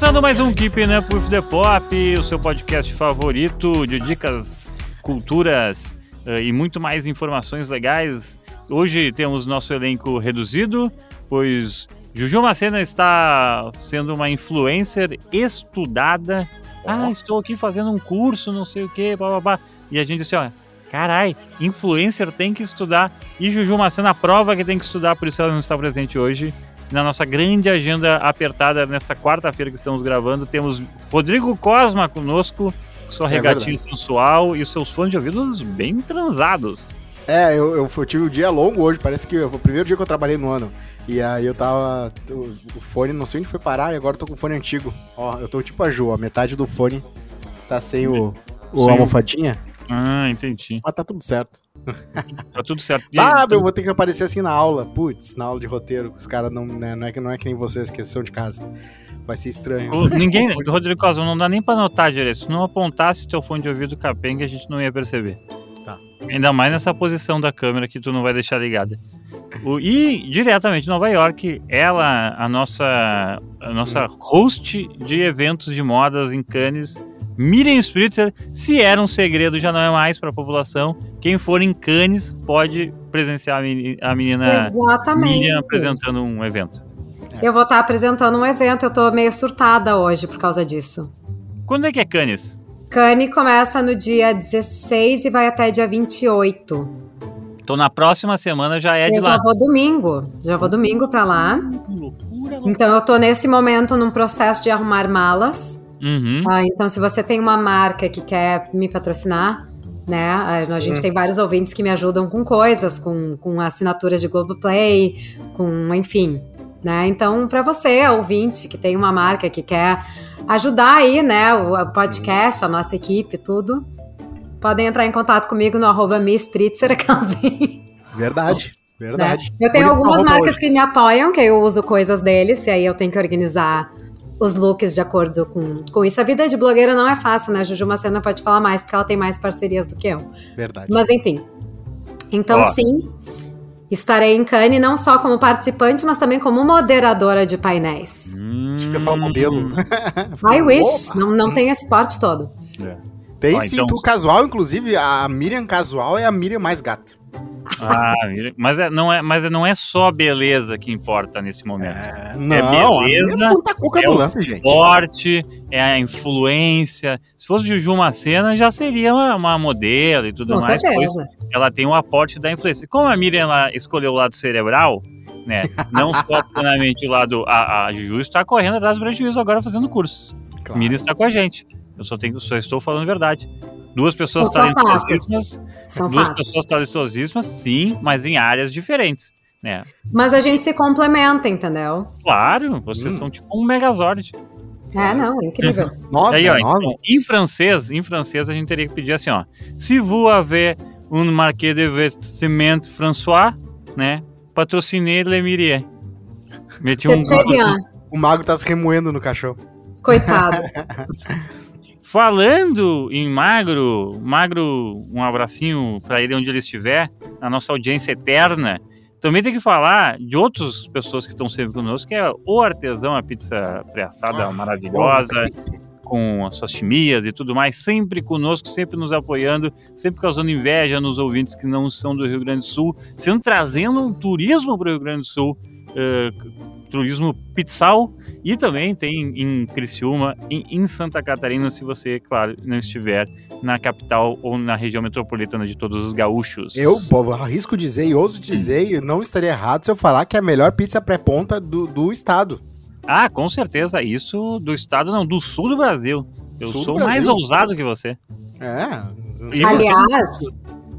Começando mais um Keeping Up with the Pop, o seu podcast favorito de dicas, culturas uh, e muito mais informações legais. Hoje temos nosso elenco reduzido, pois Juju Macena está sendo uma influencer estudada. Ah, estou aqui fazendo um curso, não sei o que, blá. E a gente disse, ó, carai, influencer tem que estudar. E Juju Macena prova que tem que estudar, por isso ela não está presente hoje na nossa grande agenda apertada nessa quarta-feira que estamos gravando. Temos Rodrigo Cosma conosco, sua é regatinha verdade. sensual e os seus fones de ouvidos bem transados. É, eu, eu, eu, tive um dia longo hoje, parece que foi o primeiro dia que eu trabalhei no ano. E aí eu tava. O, o fone, não sei onde foi parar, e agora eu tô com o fone antigo. Ó, eu tô tipo a Ju, a metade do fone tá sem o, o almofadinha. Ah, entendi. Mas tá tudo certo. Tá tudo certo. ah, eu vou ter que aparecer assim na aula. Putz, na aula de roteiro. Os caras não, né, não, é, não é que nem vocês, que são de casa. Vai ser estranho. O, ninguém, Rodrigo Cosmo, não dá nem pra notar direito. Se não apontasse teu fone de ouvido capenga, a gente não ia perceber. Tá. Ainda mais nessa posição da câmera que tu não vai deixar ligada. O, e diretamente de Nova York, ela, a nossa, a nossa host de eventos de modas em Cannes, Miriam Spritzer, se era um segredo, já não é mais para a população. Quem for em Cannes pode presenciar a menina Exatamente. Miriam apresentando um evento. Eu vou estar apresentando um evento, eu tô meio surtada hoje por causa disso. Quando é que é Cannes? Cannes começa no dia 16 e vai até dia 28. Então na próxima semana já é eu de lá. Eu já vou domingo, já vou domingo para lá. Loucura, loucura. Então eu tô nesse momento num processo de arrumar malas. Uhum. Ah, então, se você tem uma marca que quer me patrocinar, né? A gente uhum. tem vários ouvintes que me ajudam com coisas, com, com assinaturas de Globoplay, com, enfim, né? Então, para você, ouvinte, que tem uma marca que quer ajudar aí, né, o podcast, a nossa equipe, tudo, podem entrar em contato comigo no arroba Verdade. Verdade. Né? Eu tenho algumas marcas hoje. que me apoiam, que eu uso coisas deles, e aí eu tenho que organizar os looks de acordo com, com isso. A vida de blogueira não é fácil, né? Juju Macena pode falar mais, porque ela tem mais parcerias do que eu. Verdade. Mas enfim. Então, sim, estarei em Cannes não só como participante, mas também como moderadora de painéis. Hum. Acho que eu falo modelo. I wish. Não, não tem esse porte todo. É. Tem Ó, sim, então... tu casual, inclusive, a Miriam casual é a Miriam mais gata. Ah, mas, é, não é, mas não é só beleza que importa nesse momento. É, não, é beleza, é, é o esporte, é a influência. Se fosse Juju Macena, já seria uma, uma modelo e tudo Com mais. Certeza. Ela tem o um aporte da influência. Como a Miriam ela escolheu o lado cerebral, né? Não só plenamente o lado. A, a Juju está correndo atrás do prejuízo agora fazendo cursos. Claro. Miriam está com a gente. Eu só, tenho, só estou falando verdade. Duas pessoas talentosíssimas. Duas fatos. pessoas talentosíssimas, sim, mas em áreas diferentes. Né? Mas a gente se complementa, entendeu? Claro, vocês hum. são tipo um Megazord. É, não, é incrível. nossa, Aí, ó, então, em francês, em francês a gente teria que pedir assim, ó. Se vous avez un marqué de vêtements François, né? Patrocinei Le Mirier. Meti um... O mago tá se remoendo no cachorro. Coitado. Falando em Magro, Magro, um abracinho para ele onde ele estiver, na nossa audiência eterna. Também tem que falar de outras pessoas que estão sempre conosco, que é o Artesão, a pizza pré-assada ah, maravilhosa, com as suas chimias e tudo mais, sempre conosco, sempre nos apoiando, sempre causando inveja nos ouvintes que não são do Rio Grande do Sul, sempre trazendo um turismo para o Rio Grande do Sul, uh, turismo pizzal, e também tem em Criciúma, em, em Santa Catarina, se você, claro, não estiver na capital ou na região metropolitana de todos os gaúchos. Eu povo, arrisco dizer e ouso dizer, e não estaria errado se eu falar que é a melhor pizza pré-ponta do, do estado. Ah, com certeza. Isso do estado, não, do sul do Brasil. Eu sul sou mais ousado que você. É. Aliás,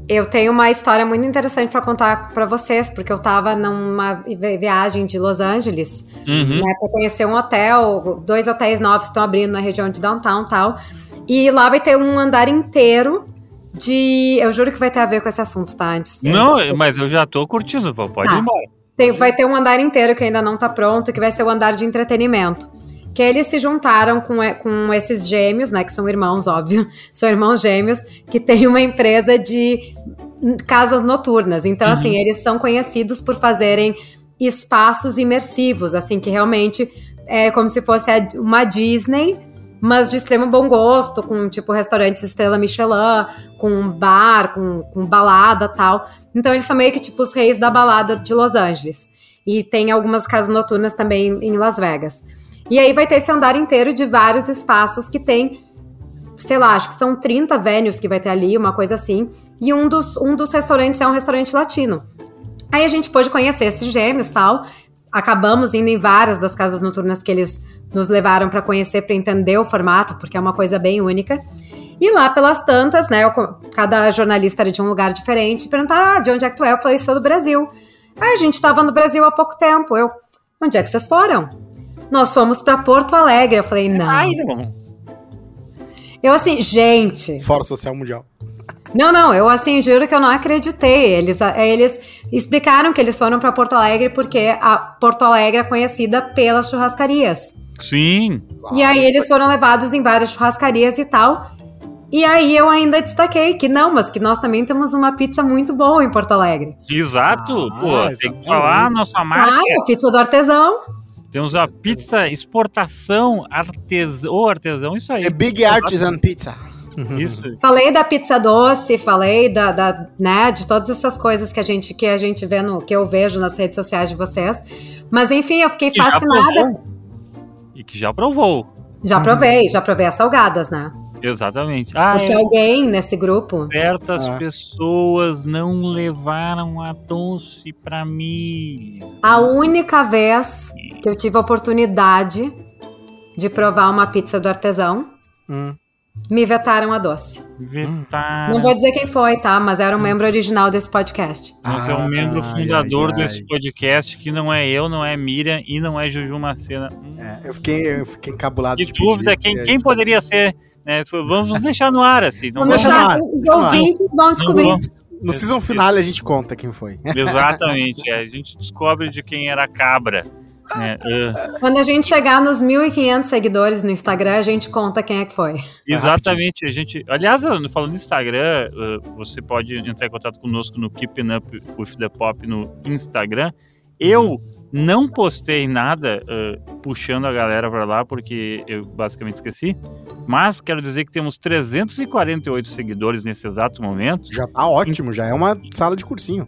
eu tenho uma história muito interessante para contar para vocês, porque eu estava numa viagem de Los Angeles, uhum. né, para conhecer um hotel, dois hotéis novos estão abrindo na região de downtown, tal. E lá vai ter um andar inteiro de, eu juro que vai ter a ver com esse assunto, tá? Antes. Não, antes. mas eu já tô curtindo, pode ah, ir embora. Tem, vai ter um andar inteiro que ainda não tá pronto, que vai ser o andar de entretenimento que eles se juntaram com, com esses gêmeos, né, que são irmãos, óbvio, são irmãos gêmeos, que tem uma empresa de casas noturnas. Então, assim, uhum. assim, eles são conhecidos por fazerem espaços imersivos, assim, que realmente é como se fosse uma Disney, mas de extremo bom gosto, com tipo restaurantes estrela Michelin, com bar, com, com balada tal. Então eles são meio que tipo os reis da balada de Los Angeles. E tem algumas casas noturnas também em Las Vegas. E aí vai ter esse andar inteiro de vários espaços que tem, sei lá, acho que são 30 venues que vai ter ali, uma coisa assim. E um dos, um dos restaurantes é um restaurante latino. Aí a gente pôde conhecer esses gêmeos tal. Acabamos indo em várias das casas noturnas que eles nos levaram para conhecer, para entender o formato, porque é uma coisa bem única. E lá pelas tantas, né, eu, cada jornalista era de um lugar diferente, perguntaram, ah, de onde é que tu é? Eu falei, sou do Brasil. Aí a gente estava no Brasil há pouco tempo. Eu, onde é que vocês foram? Nós fomos para Porto Alegre. Eu falei, não. Ai, não. Eu assim, gente. Fora Social Mundial. Não, não, eu assim, juro que eu não acreditei. Eles, eles explicaram que eles foram para Porto Alegre porque a Porto Alegre é conhecida pelas churrascarias. Sim. E aí eles foram levados em várias churrascarias e tal. E aí eu ainda destaquei que não, mas que nós também temos uma pizza muito boa em Porto Alegre. Exato, ah, pô, tem que falar a nossa marca. Ah, a pizza do artesão. Temos a pizza exportação artesão, ou artesão, isso aí. É Big Artisan Pizza. Isso. Falei da pizza doce, falei da, da, né, de todas essas coisas que a gente que a gente vê no que eu vejo nas redes sociais de vocês. Mas enfim, eu fiquei e fascinada. E que já provou. Já provei, já provei as salgadas, né? Exatamente. Ah, Porque é... alguém nesse grupo. Certas ah. pessoas não levaram a doce para mim. A única vez que eu tive a oportunidade de provar uma pizza do artesão, hum. me vetaram a doce. Vetaram. Não vou dizer quem foi, tá? Mas era um hum. membro original desse podcast. Mas ah, é um membro fundador ai, ai. desse podcast que não é eu, não é Miriam e não é Juju Macena. É, eu fiquei, eu fiquei encabulado. De, de dúvida, quem, quem poderia ser né? Vamos deixar no ar, assim. Não vamos deixar os ouvintes vão descobrir. No season final a gente conta quem foi. Exatamente, é, a gente descobre de quem era a cabra. É, uh... Quando a gente chegar nos 1.500 seguidores no Instagram, a gente conta quem é que foi. Exatamente, a gente. Aliás, falando do Instagram, uh, você pode entrar em contato conosco no Keeping Up with the Pop no Instagram. Eu não postei nada uh, puxando a galera para lá, porque eu basicamente esqueci. Mas quero dizer que temos 348 seguidores nesse exato momento. Já tá ótimo, já é uma sala de cursinho.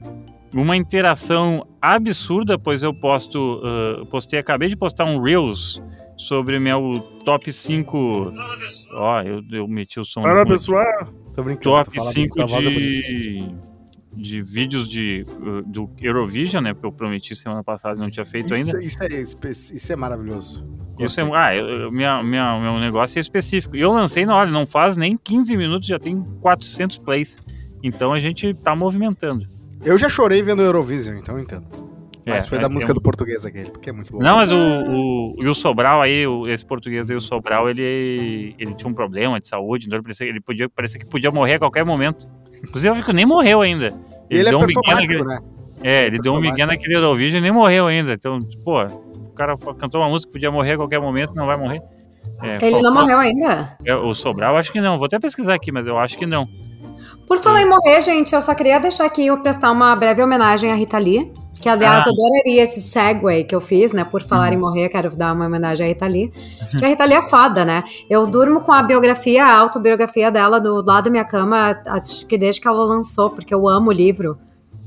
Uma interação absurda, pois eu posto, uh, postei, acabei de postar um Reels sobre meu top 5. Ó, oh, eu, eu meti o som. Fala, pessoal! Tô brincando. Top 5 de de vídeos de, uh, do Eurovision, né? Porque eu prometi semana passada e não tinha feito isso, ainda. Isso é, isso é maravilhoso. Isso é, ah, eu, minha, minha, meu negócio é específico. E eu lancei na hora, não faz nem 15 minutos, já tem 400 plays. Então a gente tá movimentando. Eu já chorei vendo o Eurovision, então eu entendo. Mas é, foi da é, música é um... do português aquele, porque é muito bom. Não, mas o, o, e o Sobral aí, o, esse português aí, o Sobral, ele, ele tinha um problema de saúde, então ele, parecia, ele podia, parecia que podia morrer a qualquer momento. Inclusive, eu acho que nem morreu ainda. Ele, ele é deu um migué naquele... né? É, ele, deu um migué naquele Eurovision e nem morreu ainda. Então, pô, o cara cantou uma música que podia morrer a qualquer momento, não vai morrer. É, ele não morreu ainda? É, o Sobral, acho que não. Vou até pesquisar aqui, mas eu acho que não. Por falar em morrer, gente, eu só queria deixar aqui eu prestar uma breve homenagem à Rita Lee. Que, aliás, ah. adoraria esse segue que eu fiz, né? Por falar uhum. em morrer, quero dar uma homenagem à Rita Lee. Que a Rita Lee é foda, né? Eu durmo com a biografia, a autobiografia dela do lado da minha cama, acho que desde que ela lançou, porque eu amo o livro.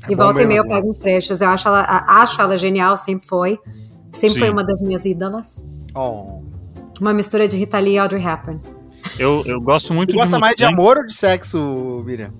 É e volta e meia eu pego uns trechos. Eu acho ela, acho ela genial, sempre foi. Sempre Sim. foi uma das minhas ídolas. Oh. Uma mistura de Rita Lee e Audrey Hepburn. Eu, eu gosto muito Você gosta mais de amor ou de sexo, Miriam?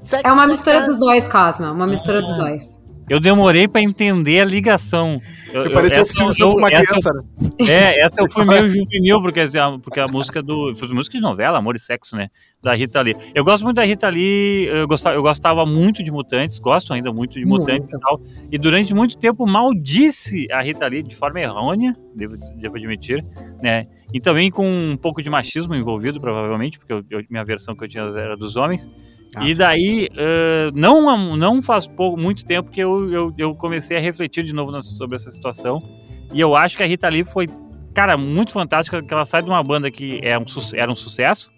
Sexo, é uma mistura dos dois, Cosma. Uma mistura dos dois. Eu demorei para entender a ligação. Eu, parecia o Silvio Santos com uma criança, né? É, essa eu fui meio juvenil, porque, porque a música do. Foi música de novela, Amor e Sexo, né? Da Rita Lee. Eu gosto muito da Rita Lee, eu gostava, eu gostava muito de Mutantes, gosto ainda muito de Mutantes muito. e tal. E durante muito tempo maldisse a Rita Lee de forma errônea, devo, devo admitir, né? E também com um pouco de machismo envolvido, provavelmente, porque eu, eu, minha versão que eu tinha era dos homens. Ah, e daí, uh, não, não faz pouco, muito tempo que eu, eu, eu comecei a refletir de novo sobre essa situação. E eu acho que a Rita Lee foi, cara, muito fantástica, que ela sai de uma banda que é um, era um sucesso,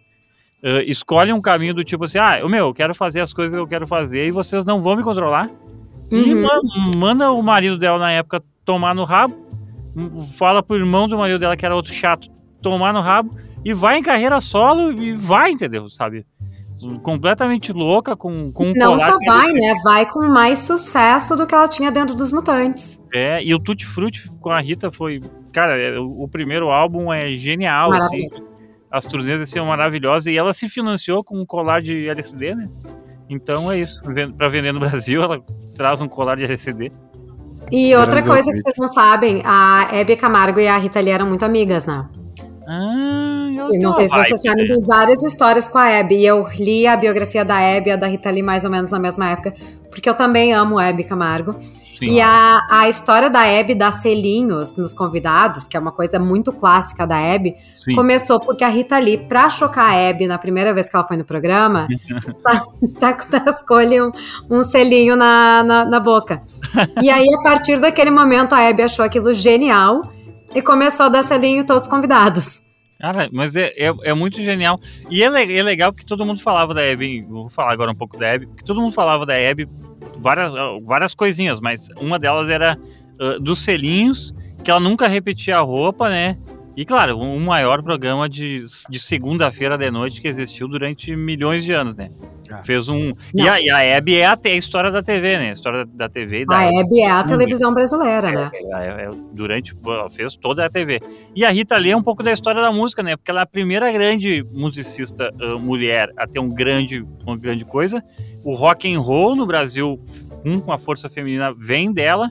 uh, escolhe um caminho do tipo assim, ah, eu, meu, eu quero fazer as coisas que eu quero fazer e vocês não vão me controlar. Uhum. E manda, manda o marido dela na época tomar no rabo, fala pro irmão do marido dela, que era outro chato, tomar no rabo, e vai em carreira solo e vai, entendeu? Sabe? Completamente louca, com, com um Não só vai, né? Vai com mais sucesso do que ela tinha dentro dos Mutantes. É, e o Tutti Frutti com a Rita foi. Cara, é, o, o primeiro álbum é genial, assim. As turnês são maravilhosas e ela se financiou com um colar de LSD, né? Então é isso. Para vender no Brasil, ela traz um colar de LSD. E outra coisa que vocês não sabem, a Hebe Camargo e a Rita Lee eram muito amigas, né? Ah, eu não sei se vocês sabem, tem várias histórias com a Abby. E eu li a biografia da Abby e a da Rita Lee mais ou menos na mesma época, porque eu também amo a Abby Camargo. Sim. E a, a história da Abby dar selinhos nos convidados, que é uma coisa muito clássica da Abby, Sim. começou porque a Rita Lee, pra chocar a Abby na primeira vez que ela foi no programa, tá, tá, escolhe um, um selinho na, na, na boca. E aí, a partir daquele momento, a Abby achou aquilo genial e começou a dar selinho todos os convidados. Cara, mas é, é, é, muito genial. E é, é, legal porque todo mundo falava da Abby. Vou falar agora um pouco da Abby. Porque todo mundo falava da Abby várias, várias coisinhas, mas uma delas era uh, dos selinhos, que ela nunca repetia a roupa, né? E claro, o um maior programa de, de segunda-feira de noite que existiu durante milhões de anos, né? Ah. Fez um. E a, e a Hebe é a, a, história da TV, né? A história da TV. Da a Hebe é a televisão brasileira, né? É, é, é, durante. Fez toda a TV. E a Rita Lee é um pouco da história da música, né? Porque ela é a primeira grande musicista uh, mulher a ter um grande, uma grande coisa. O rock and roll no Brasil, com a força feminina, vem dela.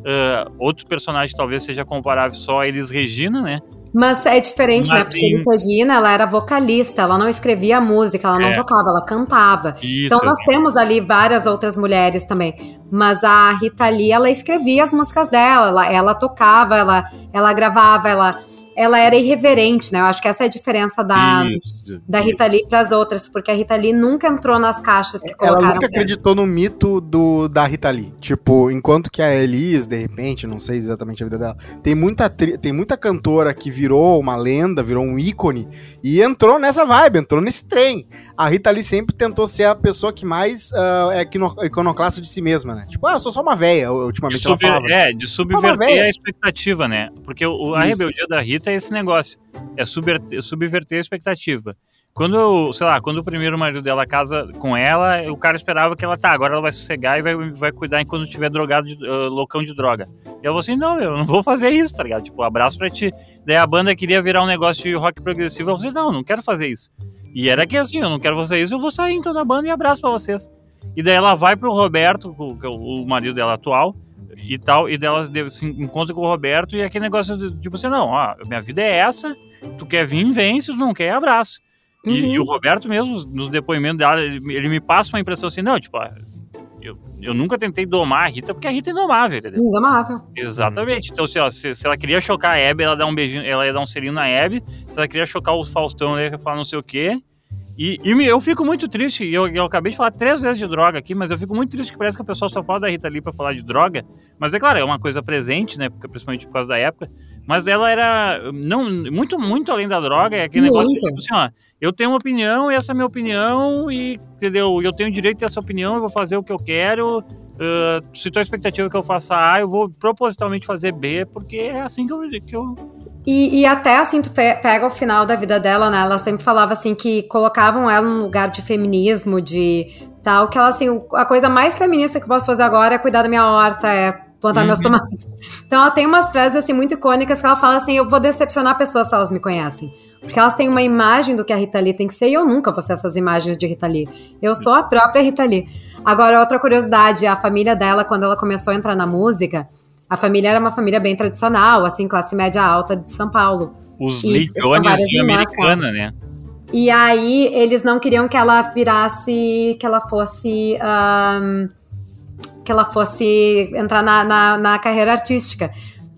Uh, outros personagens talvez seja comparável só a Elis Regina, né? Mas é diferente, né? Mas né? Porque a Regina, ela era vocalista, ela não escrevia música, ela não é. tocava, ela cantava. Isso, então nós temos ali várias outras mulheres também. Mas a Rita Lee, ela escrevia as músicas dela, ela, ela tocava, ela, ela gravava, ela ela era irreverente, né? Eu acho que essa é a diferença da, isso, da Rita Lee para as outras, porque a Rita Lee nunca entrou nas caixas que colocaram. Ela nunca acreditou no mito do, da Rita Lee. Tipo, enquanto que a Elis, de repente, não sei exatamente a vida dela, tem muita, tem muita cantora que virou uma lenda, virou um ícone e entrou nessa vibe, entrou nesse trem a Rita Lee sempre tentou ser a pessoa que mais uh, é iconoclasta de si mesma, né? Tipo, ah, eu sou só uma véia, ultimamente ela falava. É, de subverter a expectativa, né? Porque o, a Isso. rebeldia da Rita é esse negócio, é subverter, subverter a expectativa. Quando, sei lá, quando o primeiro marido dela casa com ela, o cara esperava que ela, tá, agora ela vai sossegar e vai, vai cuidar enquanto estiver drogado, de, uh, loucão de droga. E eu vou assim, não, eu não vou fazer isso, tá ligado? Tipo, abraço pra ti. Daí a banda queria virar um negócio de rock progressivo, eu falei, não, não quero fazer isso. E era que assim, eu não quero vocês, eu vou sair então da banda e abraço para vocês. E daí ela vai pro Roberto, que é o marido dela atual, e tal, e dela se encontra com o Roberto e aquele negócio de, tipo assim, não, ó, minha vida é essa, tu quer vir, vem, se tu não quer, abraço. Uhum. E, e, o Roberto mesmo, nos depoimentos dela, ele, ele, me passa uma impressão assim, não, tipo, eu, eu nunca tentei domar a Rita, porque a Rita é indomável, entendeu? Indomável. Exatamente. Então, assim, ó, se, se, ela queria chocar a Hebe, ela dá um beijinho, ela ia dar um selinho na Hebe. Se ela queria chocar o Faustão, ela ia falar não sei o quê. E, e eu fico muito triste, eu, eu acabei de falar três vezes de droga aqui, mas eu fico muito triste que parece que a pessoa só fala da Rita Lee pra falar de droga. Mas é claro, é uma coisa presente, né? Porque, principalmente por causa da época. Mas ela era não, muito, muito além da droga, é aquele muito. negócio tipo assim, ó eu tenho uma opinião e essa é a minha opinião e, entendeu? Eu tenho direito a essa opinião, eu vou fazer o que eu quero. Uh, se tua expectativa é que eu faça A, eu vou propositalmente fazer B, porque é assim que eu... Que eu... E, e até assim, tu pega o final da vida dela, né? Ela sempre falava assim que colocavam ela num lugar de feminismo, de tal, que ela assim, a coisa mais feminista que eu posso fazer agora é cuidar da minha horta, é plantar uhum. meus tomates. Então ela tem umas frases assim muito icônicas que ela fala assim: eu vou decepcionar pessoas se elas me conhecem. Porque elas têm uma imagem do que a Rita Lee tem que ser e eu nunca vou ser essas imagens de Rita Lee. Eu sou a própria Rita Lee. Agora, outra curiosidade, a família dela, quando ela começou a entrar na música, a família era uma família bem tradicional, assim, classe média alta de São Paulo. Os Leitones de americana, né? E aí, eles não queriam que ela virasse, que ela fosse... Um, que ela fosse entrar na, na, na carreira artística.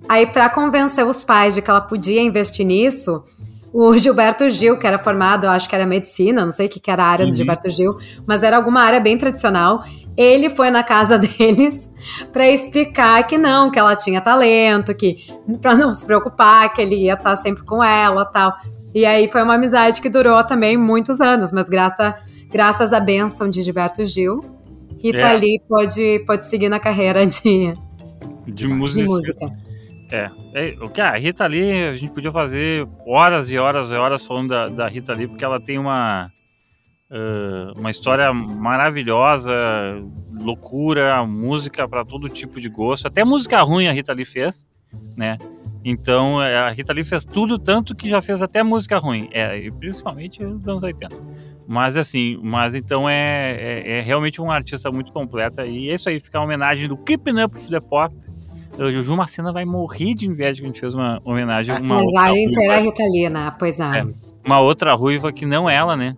Aí, para convencer os pais de que ela podia investir nisso, o Gilberto Gil, que era formado, acho que era medicina, não sei o que, que era a área uhum. do Gilberto Gil, mas era alguma área bem tradicional. Ele foi na casa deles para explicar que não, que ela tinha talento, que para não se preocupar, que ele ia estar tá sempre com ela, tal. E aí foi uma amizade que durou também muitos anos, mas graças, graças à bênção de Gilberto Gil, Rita é. Lee pode, pode seguir na carreira de, de, de música. É, é, o que a Rita Lee, a gente podia fazer horas e horas e horas falando da, da Rita Lee, porque ela tem uma, uh, uma história maravilhosa, loucura, música para todo tipo de gosto, até música ruim a Rita Lee fez, né? Então é, a Rita Lee fez tudo tanto que já fez até música ruim, é, principalmente nos anos 80. Mas assim, mas então é, é, é realmente uma artista muito completa e é isso aí, fica a homenagem do Keeping Up with the Pop o Juju Marcena vai morrer de inveja que a gente fez uma homenagem a uma Mas a Rita Lee, né? Pois é. é. Uma outra ruiva que não ela, né?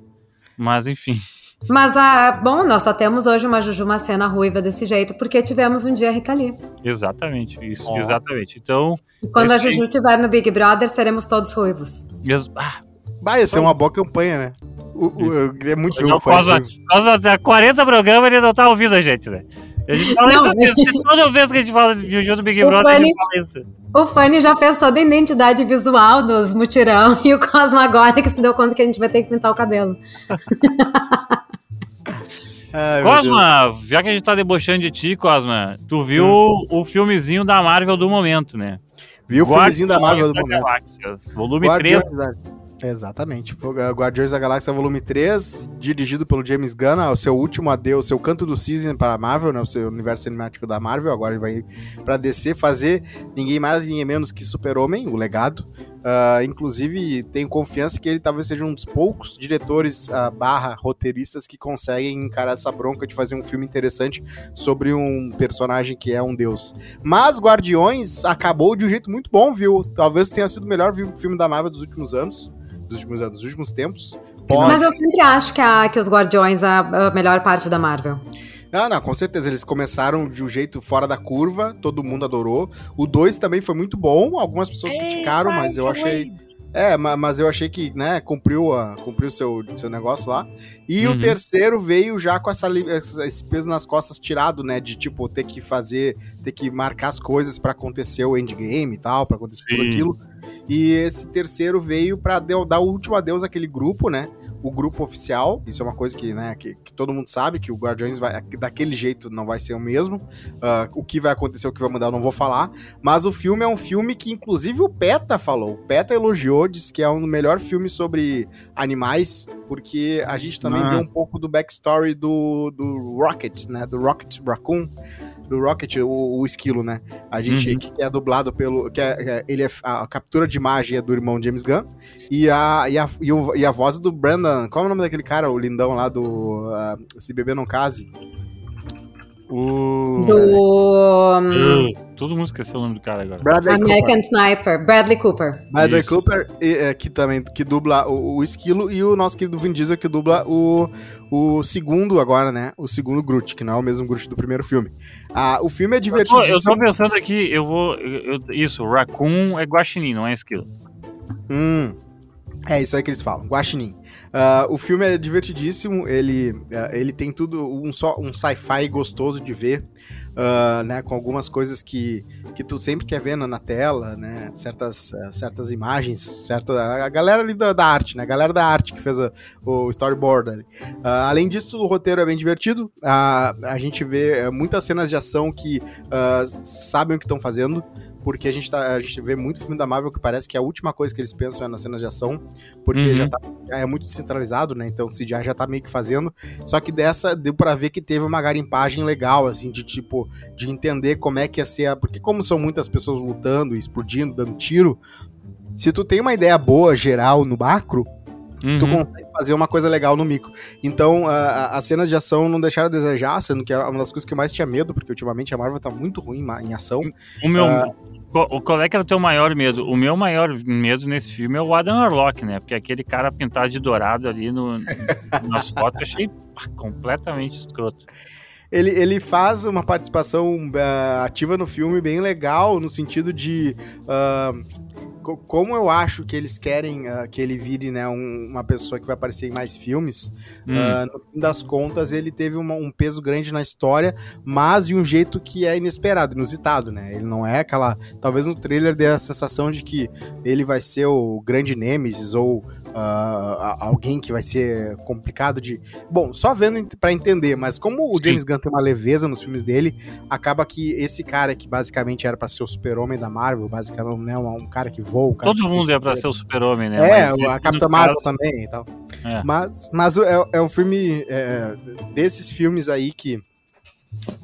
Mas enfim. Mas, a, bom, nós só temos hoje uma Juju Macena ruiva desse jeito, porque tivemos um dia Rita Lee. Exatamente, isso, oh. exatamente. Então. E quando a Juju estiver no Big Brother, seremos todos ruivos. Ah, vai ser uma boa campanha, né? O, o, é muito jogo. Cosma, Cosma, 40 programas ele não tá ouvindo a gente, né? A gente fala não, isso assim, toda vez que a gente fala de Juju do Big Brother, Fanny, a gente fala isso. O Fanny já fez toda a identidade visual dos mutirão e o Cosmo agora que se deu conta que a gente vai ter que pintar o cabelo. Ai, Cosma, já que a gente tá debochando de ti, Cosma, tu viu hum. o filmezinho da Marvel do momento, né? Viu o filmezinho da Marvel do momento. Galáxias, volume Guardiões 3. Da... Exatamente. Guardiões da Galáxia Volume 3, dirigido pelo James Gunn, é o seu último adeus, seu canto do season para a Marvel, né, o seu universo cinemático da Marvel. Agora ele vai para DC fazer ninguém mais, ninguém menos que Super-Homem, o legado. Uh, inclusive, tenho confiança que ele talvez seja um dos poucos diretores uh, barra roteiristas que conseguem encarar essa bronca de fazer um filme interessante sobre um personagem que é um deus. Mas Guardiões acabou de um jeito muito bom, viu? Talvez tenha sido o melhor filme da Marvel dos últimos anos dos últimos anos, dos últimos tempos. Pós... Mas eu sempre acho que, a, que os Guardiões é a, melhor parte da Marvel. Ah, não, com certeza. Eles começaram de um jeito fora da curva, todo mundo adorou. O 2 também foi muito bom, algumas pessoas Ei, criticaram, pai, mas eu achei. É, mas eu achei que, né, cumpriu, a, cumpriu seu, seu negócio lá. E uhum. o terceiro veio já com essa, esse peso nas costas tirado, né, de tipo ter que fazer, ter que marcar as coisas para acontecer o endgame e tal, para acontecer Sim. tudo aquilo. E esse terceiro veio para dar o último adeus àquele grupo, né? O grupo oficial, isso é uma coisa que, né, que, que todo mundo sabe, que o Guardiões vai, daquele jeito não vai ser o mesmo. Uh, o que vai acontecer, o que vai mudar, eu não vou falar. Mas o filme é um filme que, inclusive, o PETA falou. O PETA elogiou, disse que é um melhor filme sobre animais, porque a gente também ah. vê um pouco do backstory do, do Rocket, né? Do Rocket Raccoon do Rocket, o, o esquilo, né? A gente uhum. que é dublado pelo. que é, é, ele é, A captura de imagem é do irmão James Gunn. E a, e a, e, o, e a voz do Brandon. Qual é o nome daquele cara, o lindão lá do. Uh, Se Bebê Não Case? O... Do. Um... todo mundo esqueceu o nome do cara agora. Bradley American Cooper. Sniper, Bradley Cooper. Bradley Isso. Cooper, é, que também que dubla o, o, Esquilo, e o nosso querido Vin Diesel, que dubla o, o segundo agora, né? O segundo Groot, que não é o mesmo Groot do primeiro filme. Ah, o filme é divertido. Eu, eu tô pensando aqui, eu vou. Eu, isso, Raccoon é guaxinim, não é esquilo. Hum. É isso aí que eles falam, guaxinim. Uh, o filme é divertidíssimo, ele, uh, ele tem tudo, um, só, um sci-fi gostoso de ver, uh, né, com algumas coisas que, que tu sempre quer ver na, na tela, né, certas, certas imagens, certa, a galera ali da, da, arte, né, a galera da arte que fez a, o storyboard ali. além disso, o roteiro é bem divertido, a gente vê muitas cenas de ação que sabem o que estão fazendo, porque a gente, tá, a gente vê muito filme da Marvel que parece que a última coisa que eles pensam é nas cenas de ação, porque uhum. já, tá, é muito descentralizado, né? Então o CGI já tá meio que fazendo. Só que dessa deu para ver que teve uma garimpagem legal, assim, de tipo, de entender como é que ia ser. A, porque, como são muitas pessoas lutando, explodindo, dando tiro, se tu tem uma ideia boa, geral, no macro, Uhum. tu consegue fazer uma coisa legal no micro. Então, as cenas de ação não deixaram a desejar, sendo que era uma das coisas que eu mais tinha medo, porque ultimamente a Marvel tá muito ruim em ação. O meu, uh, qual é que era o teu maior medo? O meu maior medo nesse filme é o Adam Warlock, né? Porque aquele cara pintado de dourado ali no, nas fotos, eu achei completamente escroto. Ele, ele faz uma participação uh, ativa no filme bem legal, no sentido de. Uh, como eu acho que eles querem uh, que ele vire né, um, uma pessoa que vai aparecer em mais filmes, hum. uh, no fim das contas ele teve uma, um peso grande na história, mas de um jeito que é inesperado, inusitado, né? Ele não é aquela. Talvez no trailer dê a sensação de que ele vai ser o grande Nemesis ou uh, alguém que vai ser complicado de. Bom, só vendo para entender, mas como o James Sim. Gunn tem uma leveza nos filmes dele, acaba que esse cara que basicamente era para ser o super-homem da Marvel, basicamente, né, um, um cara que voa. Cara Todo mundo é para ser o super-homem, né? É, mas a Capitã Marvel caso... também e tal. É. Mas, mas é, é um filme é, desses filmes aí que,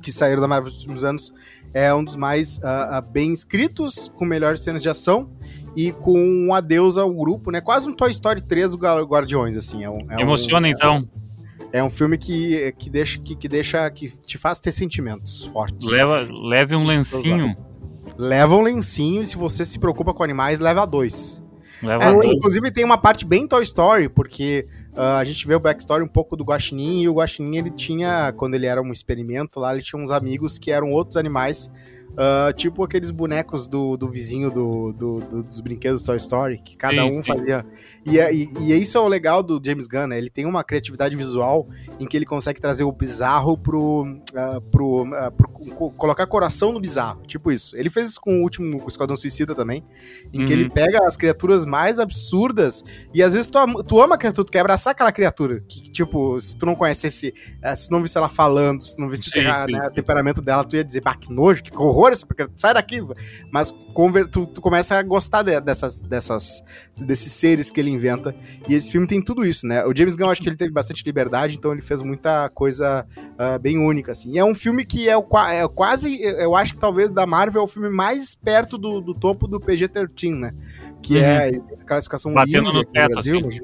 que saíram da Marvel nos últimos anos é um dos mais uh, uh, bem escritos, com melhores cenas de ação e com um adeus ao grupo, né? Quase um Toy Story 3 do Guardiões, assim. É um, é Emociona, um, então. É um filme que, que, deixa, que, que deixa. que te faz ter sentimentos fortes. Leva, leve um lencinho. Leva um lencinho e se você se preocupa com animais, leva dois. Leva é, dois. Inclusive tem uma parte bem Toy Story, porque uh, a gente vê o backstory um pouco do Guaxinim, e o Guaxinim ele tinha, quando ele era um experimento lá, ele tinha uns amigos que eram outros animais Uh, tipo aqueles bonecos do, do vizinho do, do, do, dos brinquedos Toy Story, que cada sim, um sim. fazia. E, é, e, e, isso é o legal do James Gunn, né? Ele tem uma criatividade visual em que ele consegue trazer o bizarro pro. Uh, pro, uh, pro colocar coração no bizarro. Tipo isso. Ele fez isso com o último Esquadrão Suicida também, em uhum. que ele uhum. pega as criaturas mais absurdas e às vezes tu, tu ama a criatura, tu quer abraçar aquela criatura. Que, tipo, se tu não conhecesse, eh, se não visse ela falando, se não visse sim, né, o temperamento dela, tu ia dizer, bah, que nojo, que horror horror, porque sai daqui. Mas tu, tu começa a gostar de, dessas, dessas, desses seres que ele inventa. E esse filme tem tudo isso, né? O James Gunn, acho que ele teve bastante liberdade, então ele fez muita coisa uh, bem única, assim. E é um filme que é, o, é quase, eu acho que talvez da Marvel é o filme mais perto do, do topo do PG-13, né? Que é uhum. é a classificação Batendo no teto, Brasil, assim.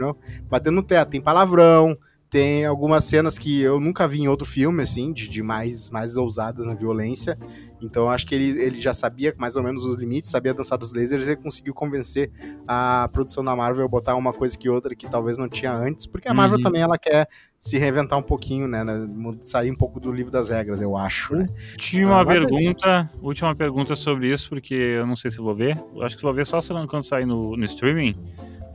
Batendo no teto. Tem palavrão, tem algumas cenas que eu nunca vi em outro filme, assim, de, de mais, mais ousadas na violência. Então acho que ele, ele já sabia mais ou menos os limites, sabia dançar dos lasers e conseguiu convencer a produção da Marvel a botar uma coisa que outra que talvez não tinha antes, porque a Marvel uhum. também ela quer se reinventar um pouquinho, né, né? Sair um pouco do livro das regras, eu acho. Né? Última ah, pergunta, é... última pergunta sobre isso, porque eu não sei se vou ver. Eu acho que vou ver só quando sair no, no streaming.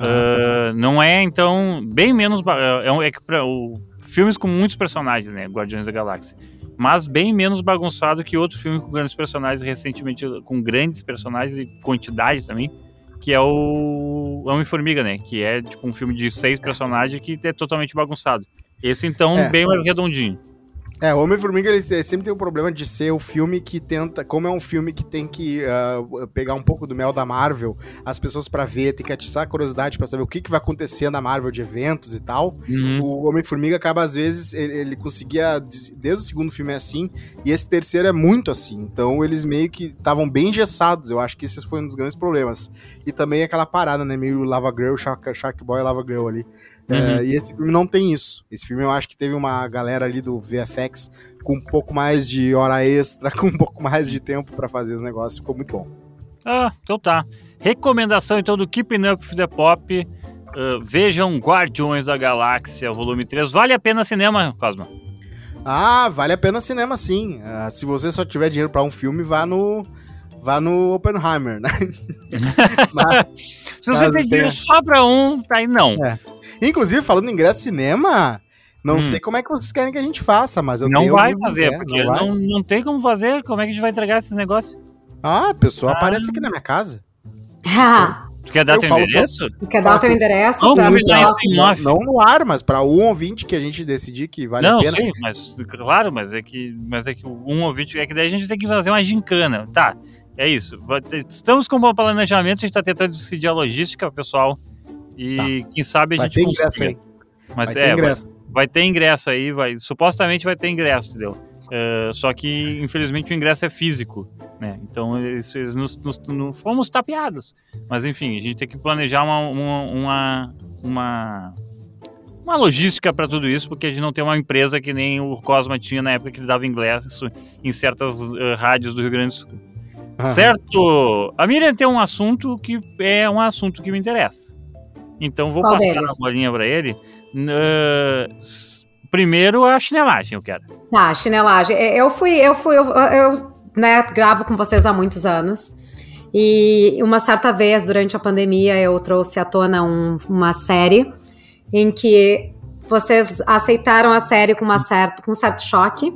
Uh, não é, então, bem menos. É, é, é que pra, o, filmes com muitos personagens, né? Guardiões da Galáxia mas bem menos bagunçado que outro filme com grandes personagens, recentemente com grandes personagens e quantidade também, que é o Homem-Formiga, né? Que é tipo um filme de seis personagens que é totalmente bagunçado. Esse, então, é. bem mais redondinho. É, o Homem-Formiga ele sempre tem o problema de ser o filme que tenta. Como é um filme que tem que uh, pegar um pouco do mel da Marvel, as pessoas para ver, tem que atiçar a curiosidade para saber o que, que vai acontecer na Marvel de eventos e tal. Uhum. O Homem-Formiga acaba, às vezes, ele, ele, conseguia. Desde o segundo filme é assim, e esse terceiro é muito assim. Então eles meio que estavam bem engessados. Eu acho que esse foi um dos grandes problemas. E também aquela parada, né? Meio Lava Girl, Shark, Shark Boy Lava Girl ali. Uhum. É, e esse filme não tem isso. Esse filme eu acho que teve uma galera ali do VFX com um pouco mais de hora extra, com um pouco mais de tempo para fazer os negócios. Ficou muito bom. Ah, então tá. Recomendação então do Keeping Up with the Pop. Uh, vejam Guardiões da Galáxia, volume 3. Vale a pena cinema, Cosma? Ah, vale a pena cinema sim. Uh, se você só tiver dinheiro para um filme, vá no vá no Oppenheimer, né? mas, se você tem dinheiro só pra um, tá aí não. É. Inclusive, falando em ingresso cinema, não hum. sei como é que vocês querem que a gente faça, mas eu não vai fazer, porque não, não, não, tem como fazer. Como é que a gente vai entregar esses negócios? Ah, a pessoa ah. aparece aqui na minha casa. Tu quer dar eu teu endereço? Tu quer dar o teu endereço? Não, pra não, não, no ar, mas para um ouvinte que a gente decidir que vale não, a pena. Não, sim, mas claro, mas é que, mas é que um ouvinte é que daí a gente tem que fazer uma gincana, tá? É isso. Estamos com um bom planejamento, a gente está tentando decidir a logística, pessoal. E tá. quem sabe a vai gente consiga. Mas vai é, ter vai, vai, ter ingresso aí, vai, supostamente vai ter ingresso, entendeu? Uh, só que, infelizmente, o ingresso é físico, né? Então, eles, eles nos, nos, nos, fomos tapeados. Mas, enfim, a gente tem que planejar uma, uma, uma, uma, uma logística para tudo isso, porque a gente não tem uma empresa que nem o Cosma tinha na época que ele dava ingresso em certas uh, rádios do Rio Grande do Sul. Certo? A Miriam tem um assunto que é um assunto que me interessa. Então vou Qual passar deles? a bolinha para ele. Uh, primeiro a chinelagem, eu quero. Tá, chinelagem. Eu fui, eu fui, eu, eu né, gravo com vocês há muitos anos. E uma certa vez, durante a pandemia, eu trouxe à tona um, uma série em que vocês aceitaram a série com, uma certo, com um certo choque.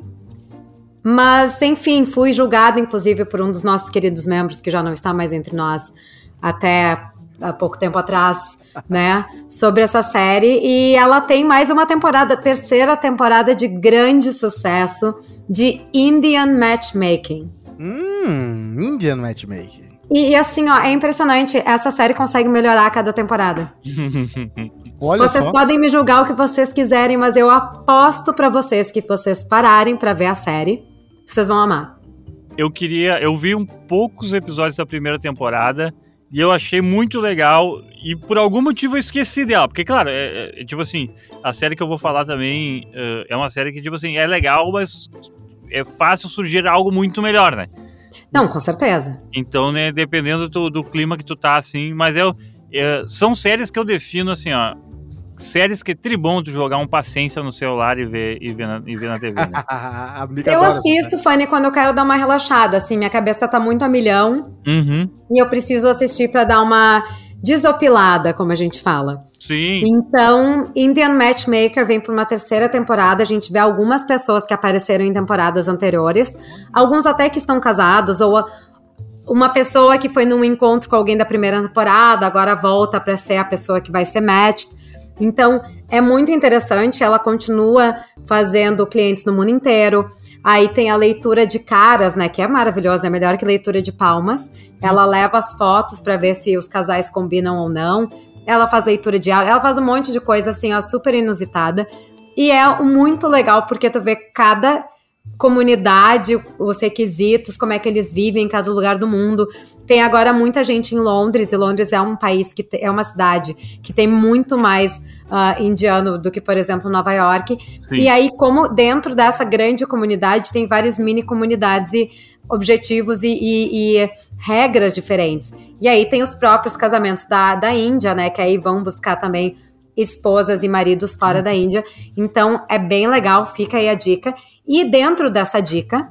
Mas, enfim, fui julgada, inclusive, por um dos nossos queridos membros, que já não está mais entre nós, até há pouco tempo atrás, né, sobre essa série e ela tem mais uma temporada, terceira temporada de grande sucesso de Indian Matchmaking. Hum, Indian Matchmaking. E, e, assim, ó, é impressionante. Essa série consegue melhorar a cada temporada. Olha vocês só. podem me julgar o que vocês quiserem, mas eu aposto para vocês que vocês pararem para ver a série, vocês vão amar. Eu queria, eu vi um poucos episódios da primeira temporada e eu achei muito legal e por algum motivo eu esqueci dela, porque claro, é, é tipo assim, a série que eu vou falar também uh, é uma série que tipo assim é legal, mas é fácil surgir algo muito melhor, né? Não, com certeza. Então, né, dependendo do, do clima que tu tá, assim, mas eu, é, são séries que eu defino assim, ó, séries que é tribom de jogar um paciência no celular e ver, e ver, na, e ver na TV. Né? eu assisto, Fanny, quando eu quero dar uma relaxada, assim, minha cabeça tá muito a milhão uhum. e eu preciso assistir para dar uma desopilada, como a gente fala. Sim. Então, Indian Matchmaker vem por uma terceira temporada. A gente vê algumas pessoas que apareceram em temporadas anteriores, alguns até que estão casados, ou uma pessoa que foi num encontro com alguém da primeira temporada, agora volta para ser a pessoa que vai ser matched. Então, é muito interessante. Ela continua fazendo clientes no mundo inteiro. Aí tem a leitura de caras, né, que é maravilhosa, é melhor que leitura de palmas. Ela leva as fotos para ver se os casais combinam ou não. Ela faz leitura de ela faz um monte de coisa assim, ó, super inusitada. E é muito legal porque tu vê cada comunidade, os requisitos, como é que eles vivem em cada lugar do mundo. Tem agora muita gente em Londres, e Londres é um país que é uma cidade que tem muito mais uh, indiano do que, por exemplo, Nova York. Sim. E aí, como dentro dessa grande comunidade, tem várias mini comunidades e objetivos e, e, e, regras diferentes. E aí tem os próprios casamentos da, da Índia, né? Que aí vão buscar também esposas e maridos fora da Índia. Então é bem legal, fica aí a dica. E dentro dessa dica.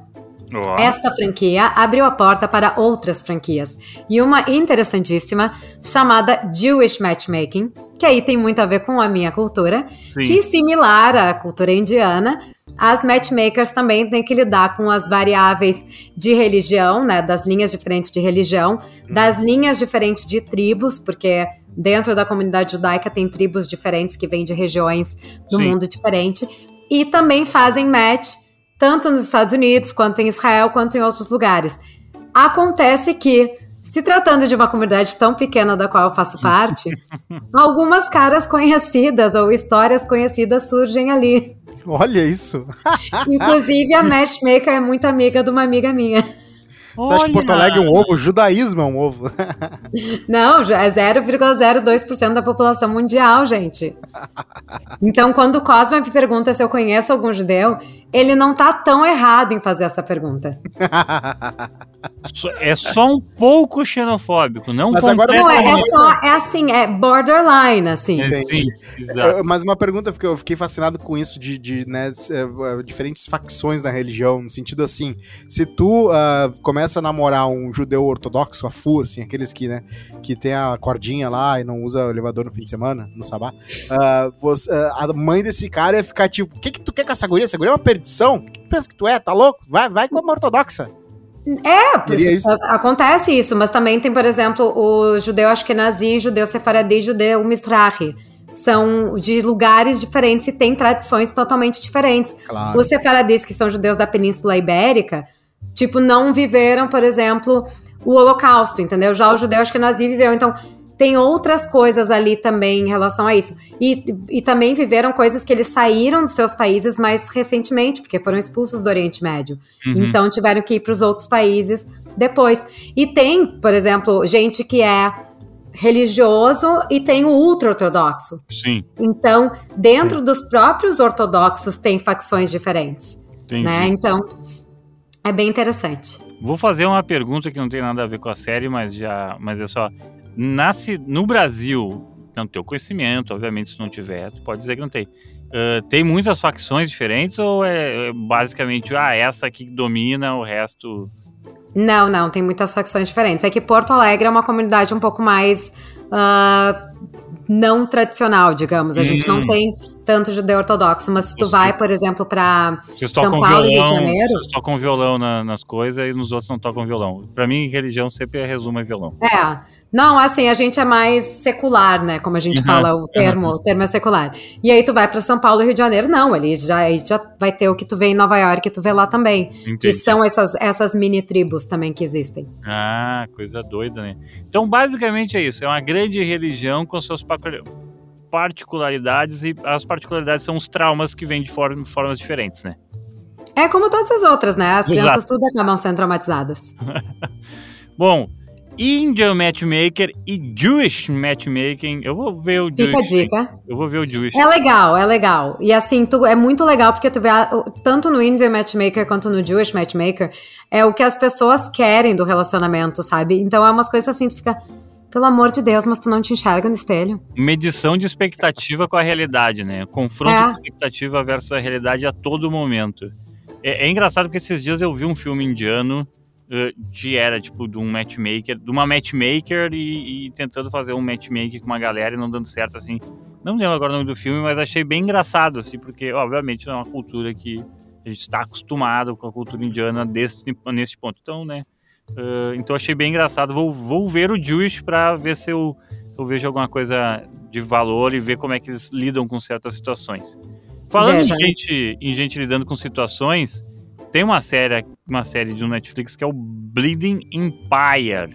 Esta franquia abriu a porta para outras franquias. E uma interessantíssima chamada Jewish Matchmaking, que aí tem muito a ver com a minha cultura, Sim. que similar à cultura indiana, as matchmakers também têm que lidar com as variáveis de religião, né, das linhas diferentes de religião, das linhas diferentes de tribos, porque dentro da comunidade judaica tem tribos diferentes que vêm de regiões do Sim. mundo diferente, e também fazem match tanto nos Estados Unidos, quanto em Israel, quanto em outros lugares. Acontece que, se tratando de uma comunidade tão pequena da qual eu faço parte, algumas caras conhecidas ou histórias conhecidas surgem ali. Olha isso! Inclusive, a matchmaker é muito amiga de uma amiga minha. Você acha que Porto Alegre é um ovo? O judaísmo é um ovo. Não, é 0,02% da população mundial, gente. Então, quando o Cosma me pergunta se eu conheço algum judeu, ele não tá tão errado em fazer essa pergunta. É só um pouco xenofóbico, não Mas agora não é, é só é assim, é borderline, assim. Entendi. É, mas uma pergunta porque eu fiquei fascinado com isso de, de né, é, diferentes facções da religião, no sentido assim, se tu uh, começa a namorar um judeu ortodoxo, a fu, assim, aqueles que, né, que tem a cordinha lá e não usa o elevador no fim de semana, no sabá, uh, você, uh, a mãe desse cara ia ficar tipo, o que que tu quer com essa guria? Essa guria é uma perdição? O que tu pensa que tu é? Tá louco? Vai, vai com uma ortodoxa. É, isso? acontece isso, mas também tem, por exemplo, o judeu ashkenazi, judeu sefaradi, judeu mizrahi. São de lugares diferentes e têm tradições totalmente diferentes. Claro. Os sefaradis, que são judeus da Península Ibérica, tipo, não viveram, por exemplo, o Holocausto, entendeu? Já o judeu ashkenazi viveu. Então, tem outras coisas ali também em relação a isso. E, e também viveram coisas que eles saíram dos seus países mais recentemente, porque foram expulsos do Oriente Médio. Uhum. Então tiveram que ir para os outros países depois. E tem, por exemplo, gente que é religioso e tem o ultra-ortodoxo. Sim. Então, dentro Sim. dos próprios ortodoxos tem facções diferentes. Entendi. Né? Então, é bem interessante. Vou fazer uma pergunta que não tem nada a ver com a série, mas já, mas é só nasce no Brasil, não tem o conhecimento, obviamente, se não tiver, tu pode dizer que não tem. Uh, tem muitas facções diferentes ou é, é basicamente, ah, essa aqui domina, o resto. Não, não, tem muitas facções diferentes. É que Porto Alegre é uma comunidade um pouco mais uh, não tradicional, digamos. A hum. gente não hum. tem tanto judeu ortodoxo, mas se tu vai, por exemplo, para São Paulo e Rio de Janeiro. Vocês tocam violão na, nas coisas e nos outros não tocam violão. Para mim, religião sempre é resumo é violão. É. Não, assim, a gente é mais secular, né? Como a gente uhum, fala o termo, uhum. o termo é secular. E aí tu vai para São Paulo e Rio de Janeiro, não, ali já, já vai ter o que tu vê em Nova York, que tu vê lá também. Entendi. Que são essas, essas mini tribos também que existem. Ah, coisa doida, né? Então, basicamente é isso. É uma grande religião com suas particularidades e as particularidades são os traumas que vêm de formas diferentes, né? É como todas as outras, né? As crianças Exato. tudo acabam sendo traumatizadas. Bom, Indian Matchmaker e Jewish Matchmaking. Eu vou ver o Jewish. Fica a dica. Eu vou ver o Jewish. É legal, é legal. E assim, tu, é muito legal porque tu vê, tanto no Indian Matchmaker quanto no Jewish Matchmaker, é o que as pessoas querem do relacionamento, sabe? Então é umas coisas assim, tu fica. Pelo amor de Deus, mas tu não te enxerga no espelho. Medição de expectativa com a realidade, né? Confronto é. de expectativa versus a realidade a todo momento. É, é engraçado porque esses dias eu vi um filme indiano de era, tipo, de um matchmaker, de uma matchmaker e, e, tentando fazer um matchmaker com uma galera e não dando certo, assim. Não lembro agora o nome do filme, mas achei bem engraçado, assim, porque, obviamente, não é uma cultura que a gente está acostumado com a cultura indiana desse, nesse ponto. Então, né, uh, então achei bem engraçado. Vou, vou ver o Jewish para ver se eu, eu vejo alguma coisa de valor e ver como é que eles lidam com certas situações. Falando em gente, em gente lidando com situações, tem uma série, uma série de um Netflix que é o Bleeding Empire.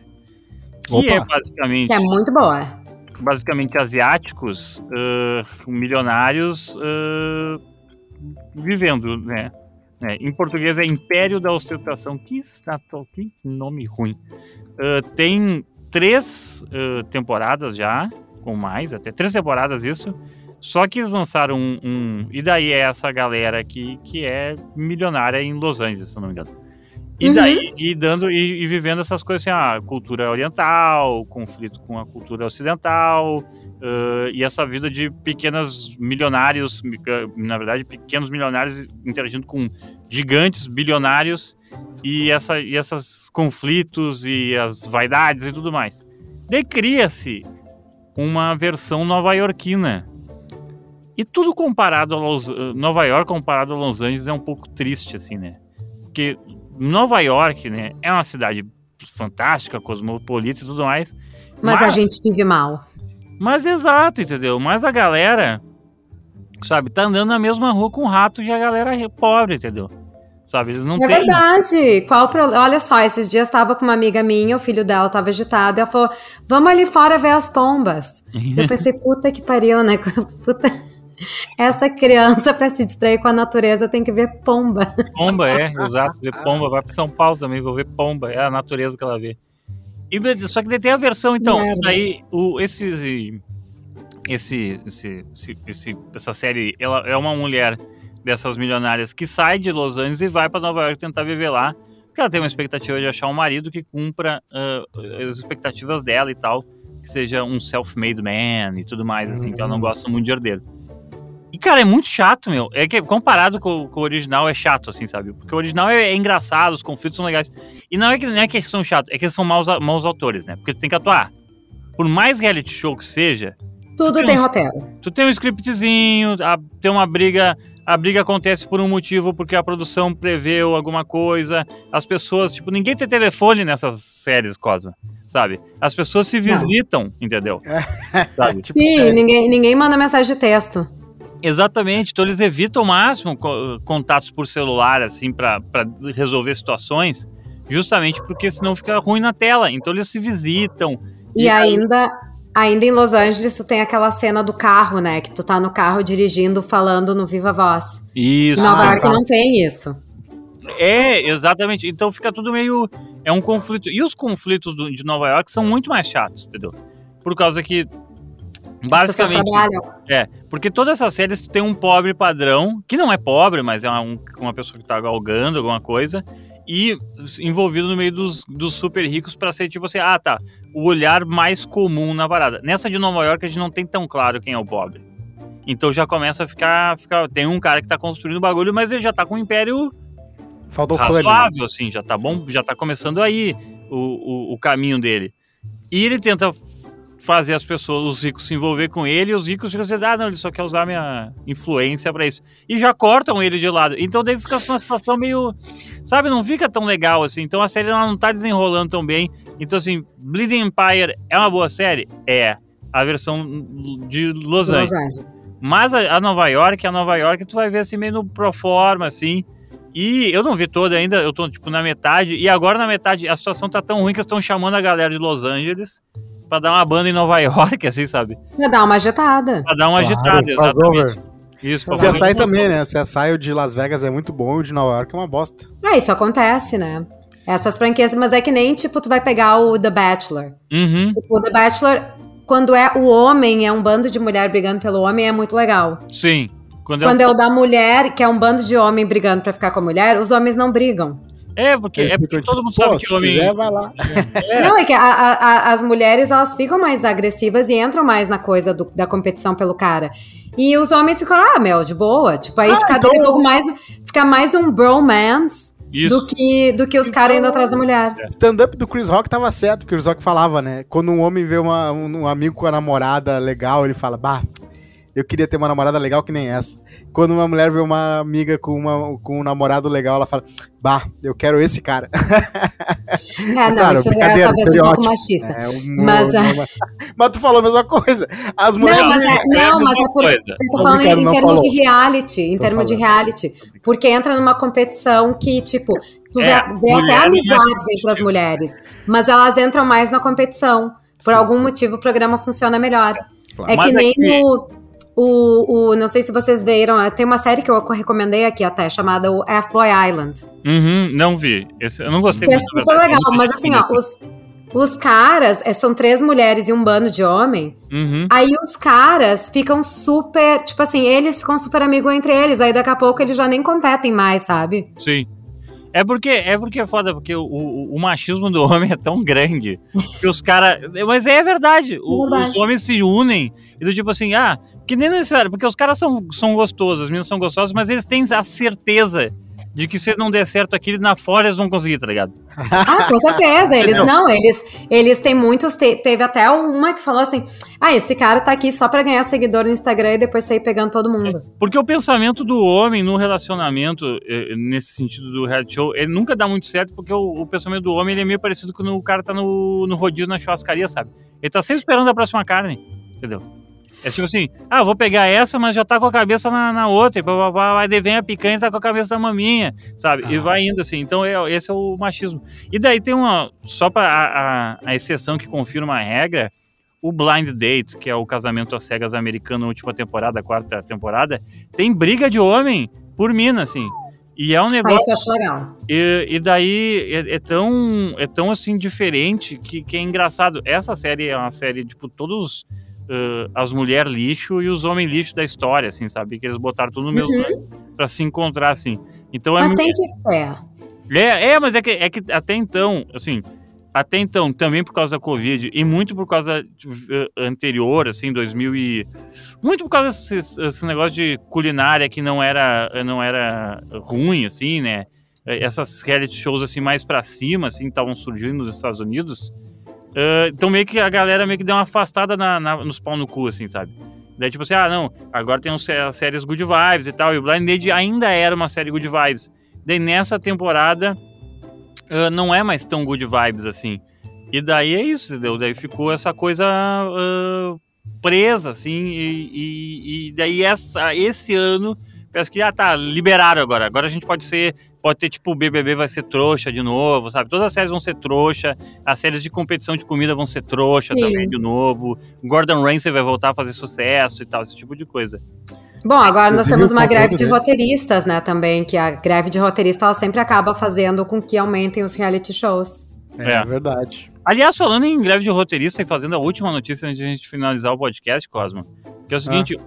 Que Opa. é basicamente. Que é muito boa. Basicamente asiáticos, uh, milionários, uh, vivendo, né? É, em português é Império da Ostentação. Que, que nome ruim. Uh, tem três temporadas já, com mais, até três temporadas isso. Só que eles lançaram um, um, E daí é essa galera aqui que é milionária em Los Angeles, se não me engano. E uhum. daí, e dando e, e, vivendo essas coisas assim, a cultura oriental, conflito com a cultura ocidental, uh, e essa vida de pequenos milionários, na verdade, pequenos milionários interagindo com gigantes bilionários, e, essa, e esses conflitos e as vaidades e tudo mais. Daí cria-se uma versão nova-iorquina e tudo comparado a Los, Nova York comparado a Los Angeles é um pouco triste, assim, né? Porque Nova York, né, é uma cidade fantástica, cosmopolita e tudo mais. Mas, mas a gente vive mal. Mas exato, entendeu? Mas a galera, sabe, tá andando na mesma rua com o rato e a galera é pobre, entendeu? Sabe, eles não é têm. É verdade. Qual pro... Olha só, esses dias estava com uma amiga minha, o filho dela estava agitado, e ela falou: Vamos ali fora ver as pombas. eu pensei, puta que pariu, né? Puta. Essa criança, para se distrair com a natureza, tem que ver pomba. Pomba, é, exato. Ver pomba. Vai para São Paulo também, vou ver pomba. É a natureza que ela vê. E, só que tem a versão, então. Aí, o, esse, esse, esse, esse, essa série, ela é uma mulher dessas milionárias que sai de Los Angeles e vai para Nova York tentar viver lá. Porque ela tem uma expectativa de achar um marido que cumpra uh, as expectativas dela e tal. Que seja um self-made man e tudo mais, assim, que ela não hum. gosta muito de herdeiro. E, cara, é muito chato, meu. É que comparado com, com o original é chato, assim, sabe? Porque o original é, é, engraçado, os conflitos são legais. E não é que, não é que eles são chatos, é que eles são maus, maus autores, né? Porque tu tem que atuar. Por mais reality show que seja. Tudo tem, um, roteiro. Tu tem um scriptzinho, a, tem uma briga. A briga acontece por um motivo, porque a produção preveu alguma coisa. As pessoas, tipo, ninguém tem telefone nessas séries, Cosma sabe? As pessoas se visitam, não. entendeu? Sabe? Tipo, Sim, é... ninguém, ninguém manda mensagem de texto. Exatamente, então eles evitam ao máximo contatos por celular, assim, para resolver situações, justamente porque senão fica ruim na tela. Então eles se visitam. E, e ainda, aí... ainda em Los Angeles, tu tem aquela cena do carro, né? Que tu tá no carro dirigindo, falando no Viva Voz. Isso. Em Nova ah, York não tem isso. É, exatamente. Então fica tudo meio. É um conflito. E os conflitos do, de Nova York são muito mais chatos, entendeu? Por causa que Basicamente. É, porque todas essas séries tem um pobre padrão, que não é pobre, mas é um, uma pessoa que tá galgando alguma coisa, e envolvido no meio dos, dos super ricos para ser tipo assim, ah tá, o olhar mais comum na parada. Nessa de Nova York a gente não tem tão claro quem é o pobre. Então já começa a ficar. ficar tem um cara que tá construindo o bagulho, mas ele já tá com um império Faltou razoável, assim, já tá bom, já tá começando aí o, o, o caminho dele. E ele tenta fazer as pessoas, os ricos se envolver com ele, e os ricos ficam dizendo, ah, não, ele só quer usar minha influência para isso. E já cortam ele de lado. Então daí fica uma situação meio, sabe, não fica tão legal assim. Então a série não tá desenrolando tão bem. Então, assim, Bleeding Empire é uma boa série? É. A versão de Los, Los Angeles. Angeles. Mas a, a Nova York, a Nova York, tu vai ver assim meio no pro forma, assim. E eu não vi toda ainda, eu tô tipo na metade. E agora na metade a situação tá tão ruim que estão chamando a galera de Los Angeles pra dar uma banda em Nova York, assim, sabe? Pra dar uma agitada. Pra dar uma Claro, agitada, exatamente. crossover. Isso, pra O fazer CSI também, né? O CSI o de Las Vegas é muito bom e o de Nova York é uma bosta. Ah, isso acontece, né? Essas franquias, mas é que nem, tipo, tu vai pegar o The Bachelor. Uhum, O The Bachelor, quando é o homem, é um bando de mulher brigando pelo homem, é muito legal. sim. Quando é, Quando é o da mulher, que é um bando de homem brigando pra ficar com a mulher, os homens não brigam. É, porque, é porque todo mundo sabe que se homem. quiser, vai lá. É. Não, é que a- a- as mulheres, elas ficam mais agressivas e entram mais na coisa do- da competição pelo cara. E os homens ficam, ah, meu, de boa. Tipo, aí fica, então- a pouco mais, fica mais um bromance Isso. do que, do que os caras indo atrás da mulher. O stand-up do Chris Rock tava certo, porque o Chris Rock falava, né? Quando um homem vê uma- um, um amigo com a namorada legal, ele fala, bah, eu queria ter uma namorada legal que nem essa. Quando uma mulher vê uma amiga com, uma, com um namorado legal, ela fala, bah, eu quero esse cara. É, não, Claro, isso é talvez um pouco machista. É um- Mas, um- uma- mas tu falou a mesma coisa. As mulheres. Não, mas é, não, mas é por, coisa. eu tô falando em, termos falou. de reality, em termos de reality. Porque entra numa competição que, tipo, tu É, vê, vê até amizades entre as mulheres, mas elas entram mais na competição. Por Sim. algum motivo o programa funciona melhor. Claro. É Mas que é nem que- o, o, o- Não sei se vocês viram, tem uma série que eu recomendei aqui até, chamada o F-Boy Island. Uhum, não vi. Esse- eu não gostei Que é muito. na super legal, mas assim, ó, os, os caras, é, são três mulheres e um bando de homem. Uhum. Aí os caras ficam super, tipo assim, eles ficam super amigos entre eles. Aí daqui a pouco eles já nem competem mais, sabe? Sim. É porque é porque é foda, porque o, o, o machismo do homem é tão grande que os caras. Mas é verdade, o- verdade. Os homens se unem e do tipo assim, ah, que nem necessário, porque os caras são, são gostosos, as meninas são gostosas, mas eles têm a certeza de que se não der certo aqui, na fora eles vão conseguir, tá ligado? Ah, com certeza. Eles Entendeu? não, eles, eles têm muitos. te- teve até uma que falou assim: ah, esse cara tá aqui só pra ganhar seguidor no Instagram e depois sair pegando todo mundo. Porque o pensamento do homem no relacionamento, eh, nesse sentido do reality show, ele nunca dá muito certo, porque o, o pensamento do homem ele é meio parecido quando o cara tá no, no rodízio na churrascaria, sabe? Ele tá sempre esperando a próxima carne, entendeu? É tipo assim, ah, vou pegar essa, mas já tá com a cabeça na, na outra, e papapá, aí daí vem a picanha e tá com a cabeça da maminha, sabe? E Ah. vai indo assim. Então é, esse é o machismo. E daí tem uma, só pra a, a, a exceção que confirma a regra, o Blind Date, que é o casamento às cegas americano, última temporada, quarta temporada, tem briga de homem por mina, assim. E é um Ah, negócio. isso eu acho legal. E, e daí é, é tão, é tão assim diferente que, que é engraçado. Essa série é uma série, tipo, todos eh, as mulheres lixo e os homens lixo da história, assim, sabe? Que eles botaram tudo no mesmo Uhum. pra se encontrar, assim. Então é Mas muito- tem que ser. é, é, mas é que, é que até então, assim, até então, também por causa da Covid e muito por causa de, eh, anterior, assim, 2000 e... Muito por causa desse, esse negócio de culinária que não era, não era ruim, assim, né? Eh, Essas reality shows, assim, mais pra cima, assim, estavam surgindo nos Estados Unidos. Eh, então meio que a galera meio que deu uma afastada na, na- nos pau no cu, assim, sabe? Daí tipo assim, ah, não, agora tem as séries Good Vibes e tal, e o Blind Date ainda era uma série Good Vibes. Daí nessa temporada ah, não é mais tão good vibes assim. E daí é isso, entendeu? Daí ficou essa coisa ah, presa, assim, e, e- e daí essa, esse ano parece que, ah, tá, liberaram agora. Agora a gente pode ser, pode ter, tipo, o BBB vai ser trouxa de novo, sabe? Todas as séries vão ser trouxa, as séries de competição de comida vão ser trouxa Sim. também de novo. Gordon Ramsay vai voltar a fazer sucesso e tal, esse tipo de coisa. Bom, agora nós temos uma greve de dele. roteiristas, né, também, que a greve de roteirista ela sempre acaba fazendo com que aumentem os reality shows. É, É. verdade. Aliás, falando em greve de roteirista e fazendo a última notícia antes de a gente finalizar o podcast, Cosmo, que é o seguinte, ah,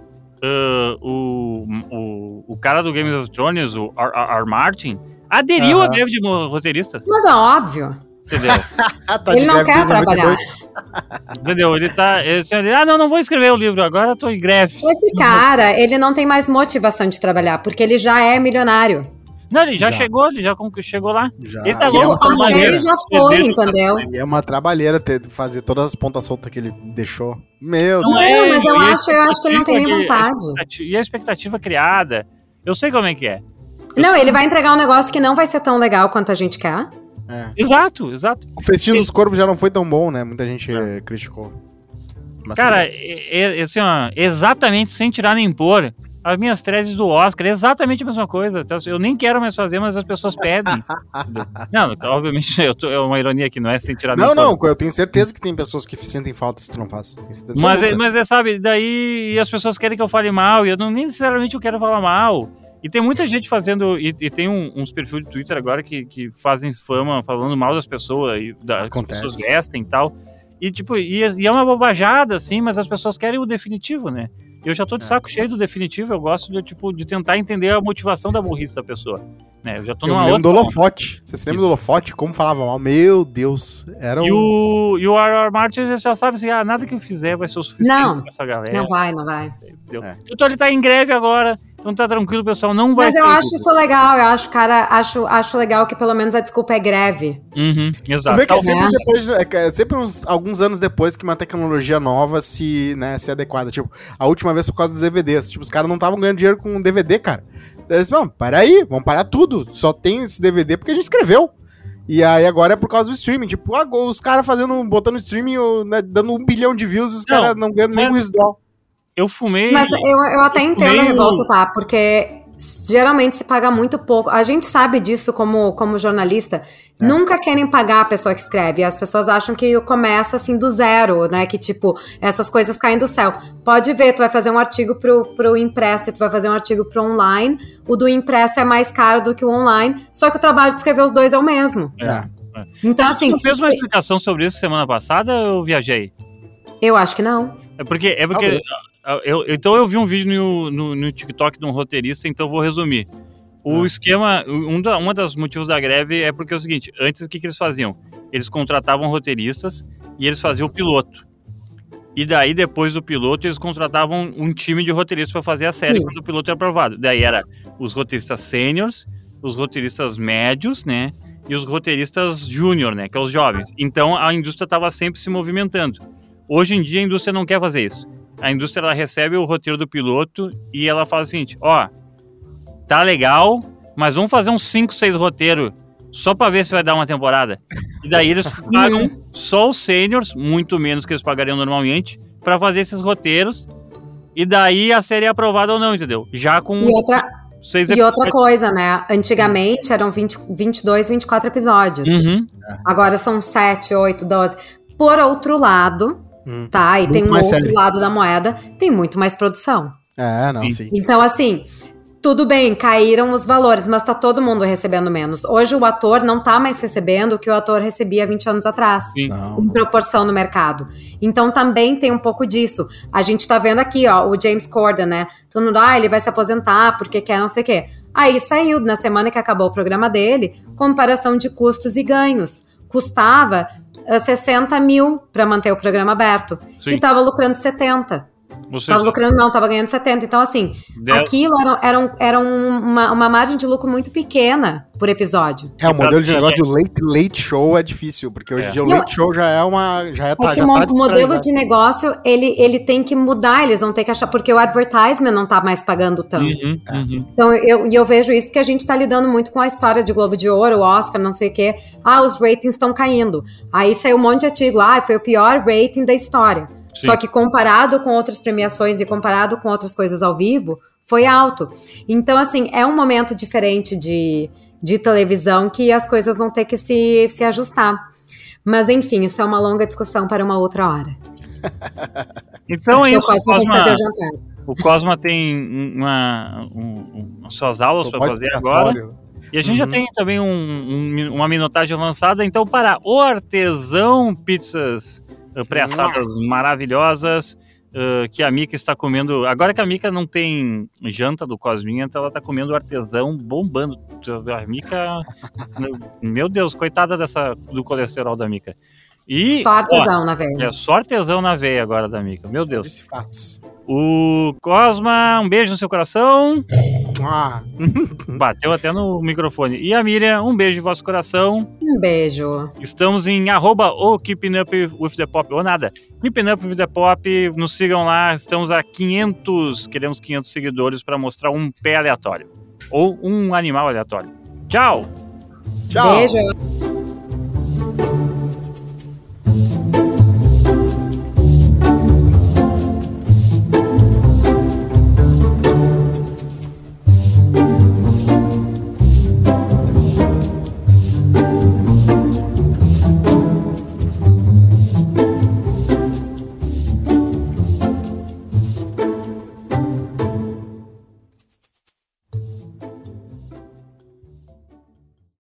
o, o, o cara do Game of Thrones, o R. R. Martin, aderiu à Aham. greve de roteiristas, Mas é óbvio. entendeu? Tá ele não quer desde 92. trabalhar. entendeu? Ele tá, ele, ele, ah, não, não vou escrever o livro, agora eu tô em greve. Esse cara, ele não tem mais motivação de trabalhar, porque ele já é milionário. Não, ele já, Já. chegou, ele já chegou lá. Já. Ele tá é louco uma pra trabalheira. já foi, entendeu? E é uma trabalheira ter, fazer todas as pontas soltas que ele deixou. Meu Não Deus. é, mas eu acho- eu acho que ele não tem nem vontade. E a expectativa criada, eu sei como é que é. Eu Não, ele vai entregar um negócio que não vai ser tão legal quanto a gente quer. É. Exato, exato. O festinho dos corvos já não foi tão bom, né? Muita gente eh, criticou. Mas Cara, é, é, assim, ó, exatamente sem tirar nem pôr. As minhas threads do Oscar é exatamente a mesma coisa. Então, Eu nem quero mais fazer, mas as pessoas pedem. não, então, obviamente eu tô- é uma ironia aqui, não é sem tirar não, não, eu tenho certeza que tem pessoas que sentem falta se tu não faz. Mas, é, mas é, sabe, daí as pessoas querem que eu fale mal, e eu não nem necessariamente eu quero falar mal. E tem muita gente fazendo, e, e tem um- uns perfis de Twitter agora que, que fazem fama falando mal das pessoas, e da, que as pessoas vestem e tal. E tipo, e, e é uma bobajada, assim, mas as pessoas querem o definitivo, né? Eu já tô de É. saco cheio do definitivo, eu gosto de, tipo, de tentar entender a motivação da burrice da pessoa. Né? Eu já tô Eu numa do outra. Holofote. Você se lembra do Holofote? Como falava mal? Meu Deus. Era E um... o, e o R.R. Martin já sabe assim, ah, nada que eu fizer vai ser o suficiente Não. pra essa galera. Não vai, não vai. Entendeu? É. Então ele tá em greve agora, então tá tranquilo, pessoal, não vai Mas eu acho isso legal, eu acho, cara, acho, acho legal que pelo menos a desculpa é greve. Uhum, exato. vê que é Tal- Né? sempre depois, é é sempre uns, alguns anos depois que uma tecnologia nova se, né, se adequada. Tipo, a última vez por causa dos DVDs. Tipo, os caras não estavam ganhando dinheiro com DVD, cara. Daí Eles, não, para aí, vamos parar tudo. Só tem esse DVD porque a gente escreveu. E aí agora é por causa do streaming. Tipo, ah, os caras fazendo, botando streaming, o, né, dando um bilhão de views e os Não, caras não ganham nem mas- o. Eu fumei. Mas eu, eu até eu entendo a meio- revolta, tá? Porque geralmente se paga muito pouco. A gente sabe disso como, como jornalista. É. Nunca querem pagar a pessoa que escreve. As pessoas acham que começa assim do zero, né? Que tipo, essas coisas caem do céu. Pode ver, tu vai fazer um artigo pro, pro impresso e tu vai fazer um artigo pro online. O do impresso é mais caro do que o online. Só que o trabalho de escrever os dois é o mesmo. É. Então, Você assim, não fez uma explicação sobre isso semana passada ou eu viajei? eu acho que não. É porque. É porque Talvez. Ah, eu, então eu vi um vídeo no, no, no TikTok de um roteirista, então eu vou resumir. O Ah. esquema, um, da, uma das motivos da greve é porque é o seguinte: antes o que, que eles faziam? Eles contratavam roteiristas e eles faziam o piloto. E daí, depois do piloto, eles contratavam um time de roteiristas para fazer a série Sim. quando o piloto era aprovado. Daí era os roteiristas sêniors, os roteiristas médios, né? E os roteiristas júnior, né? Que é os jovens. Então a indústria estava sempre se movimentando. Hoje em dia a indústria não quer fazer isso. A indústria ela recebe o roteiro do piloto e ela fala o seguinte: ó, tá legal, mas vamos fazer uns 5, 6 roteiros só para ver se vai dar uma temporada. E daí eles pagam só os sêniors, muito menos que eles pagariam normalmente, para fazer esses roteiros. E daí a série é aprovada ou não, entendeu? Já com E outra, seis e outra coisa, né? Antigamente eram 20, 22, 24 episódios. Uhum. Agora são 7, 8, 12. Por outro lado, Hum. tá? E Muito tem um outro série. lado da moeda, tem muito mais produção. É, não, Sim. sim. Então, assim, tudo bem, caíram os valores, mas tá todo mundo recebendo menos. Hoje o ator não tá mais recebendo o que o ator recebia 20 anos atrás. Sim. Não. Em proporção no mercado. Então também tem um pouco disso. A gente tá vendo aqui, ó, o James Corden, né? Todo mundo, ah, ele vai se aposentar porque quer não sei o quê. Aí saiu, na semana que acabou o programa dele, comparação de custos e ganhos. Custava 60 mil para manter o programa aberto. Sim. E tava lucrando 70. Seja, Tava lucrando, não, tava ganhando 70. Então, assim, aquilo era, era, um- era um- uma, uma margem de lucro muito pequena por episódio. É, o modelo de pra- negócio de late, late show é difícil, porque hoje É. em dia o late show já é uma. Já é, tá, É que já tá o modelo de negócio, ele, ele tem que mudar, eles vão ter que achar, porque o advertisement não tá mais pagando tanto. Uhum, uhum. Então, eu, e eu vejo isso porque a gente tá lidando muito com a história de Globo de Ouro, Oscar, não sei o quê. Ah, os ratings estão caindo. Aí saiu um monte de artigo, ah, foi o pior rating da história. Sim. Só que comparado com outras premiações e comparado com outras coisas ao vivo, foi alto. Então, assim, é um momento diferente de, de televisão que as coisas vão ter que se, se ajustar. Mas, enfim, isso é uma longa discussão para uma outra hora. Então é isso, fazer Cosma. o. O Cosma tem uma, um, um- suas aulas para fazer agora. E a gente já Uhum. tem também um- um- uma minutagem avançada. Então, para o artesão pizzas pré-assadas maravilhosas uh, que a Mica está comendo. Agora que a Mica não tem janta do Cosminha, então ela está comendo artesão bombando. A Mica, meu Deus, coitada dessa do colesterol da Mica. E Só artesão, na veia. ó, é só artesão na veia agora da Mica. Meu Deus. Fatos. O Cosma, um beijo no seu coração. Ah, Bateu até no microfone. E a Miriam, um beijo em vosso coração. Um beijo. Estamos em arroba o Keeping Up with the Pop, ou nada. Keeping Up with the Pop, nos sigam lá. Estamos a 500, queremos 500 seguidores para mostrar um pé aleatório. Ou um animal aleatório. Tchau! tchau. Beijo.